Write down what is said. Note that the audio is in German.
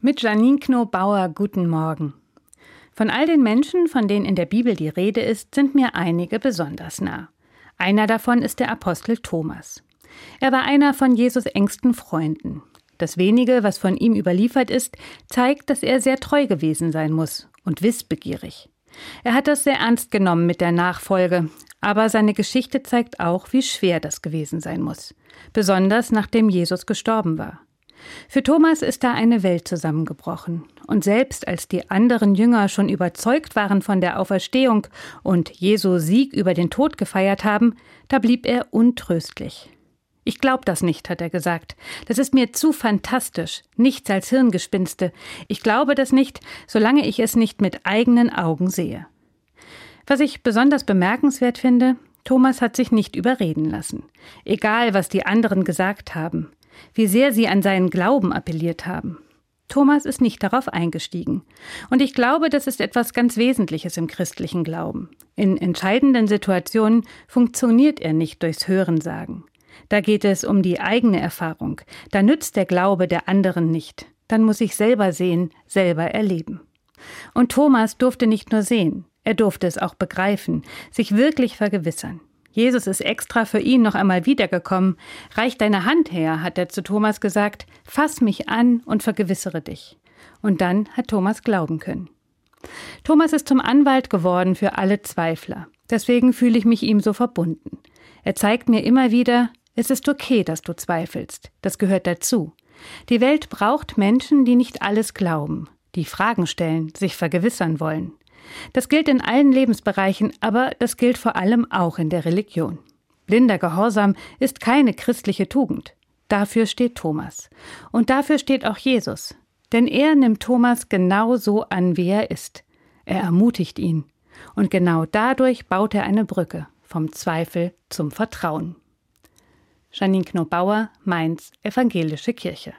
Mit Janine Knobauer guten Morgen. Von all den Menschen, von denen in der Bibel die Rede ist, sind mir einige besonders nah. Einer davon ist der Apostel Thomas. Er war einer von Jesus engsten Freunden. Das wenige, was von ihm überliefert ist, zeigt, dass er sehr treu gewesen sein muss und wissbegierig. Er hat das sehr ernst genommen mit der Nachfolge, aber seine Geschichte zeigt auch, wie schwer das gewesen sein muss, besonders nachdem Jesus gestorben war. Für Thomas ist da eine Welt zusammengebrochen. Und selbst als die anderen Jünger schon überzeugt waren von der Auferstehung und Jesu Sieg über den Tod gefeiert haben, da blieb er untröstlich. Ich glaub das nicht, hat er gesagt. Das ist mir zu fantastisch, nichts als Hirngespinste. Ich glaube das nicht, solange ich es nicht mit eigenen Augen sehe. Was ich besonders bemerkenswert finde, Thomas hat sich nicht überreden lassen. Egal, was die anderen gesagt haben wie sehr sie an seinen Glauben appelliert haben. Thomas ist nicht darauf eingestiegen. Und ich glaube, das ist etwas ganz Wesentliches im christlichen Glauben. In entscheidenden Situationen funktioniert er nicht durchs Hörensagen. Da geht es um die eigene Erfahrung. Da nützt der Glaube der anderen nicht. Dann muss ich selber sehen, selber erleben. Und Thomas durfte nicht nur sehen, er durfte es auch begreifen, sich wirklich vergewissern. Jesus ist extra für ihn noch einmal wiedergekommen. Reich deine Hand her, hat er zu Thomas gesagt, fass mich an und vergewissere dich. Und dann hat Thomas glauben können. Thomas ist zum Anwalt geworden für alle Zweifler. Deswegen fühle ich mich ihm so verbunden. Er zeigt mir immer wieder, es ist okay, dass du zweifelst. Das gehört dazu. Die Welt braucht Menschen, die nicht alles glauben, die Fragen stellen, sich vergewissern wollen. Das gilt in allen Lebensbereichen, aber das gilt vor allem auch in der Religion. Blinder Gehorsam ist keine christliche Tugend. Dafür steht Thomas. Und dafür steht auch Jesus. Denn er nimmt Thomas genau so an, wie er ist. Er ermutigt ihn. Und genau dadurch baut er eine Brücke vom Zweifel zum Vertrauen. Janine Knobauer, Mainz, Evangelische Kirche.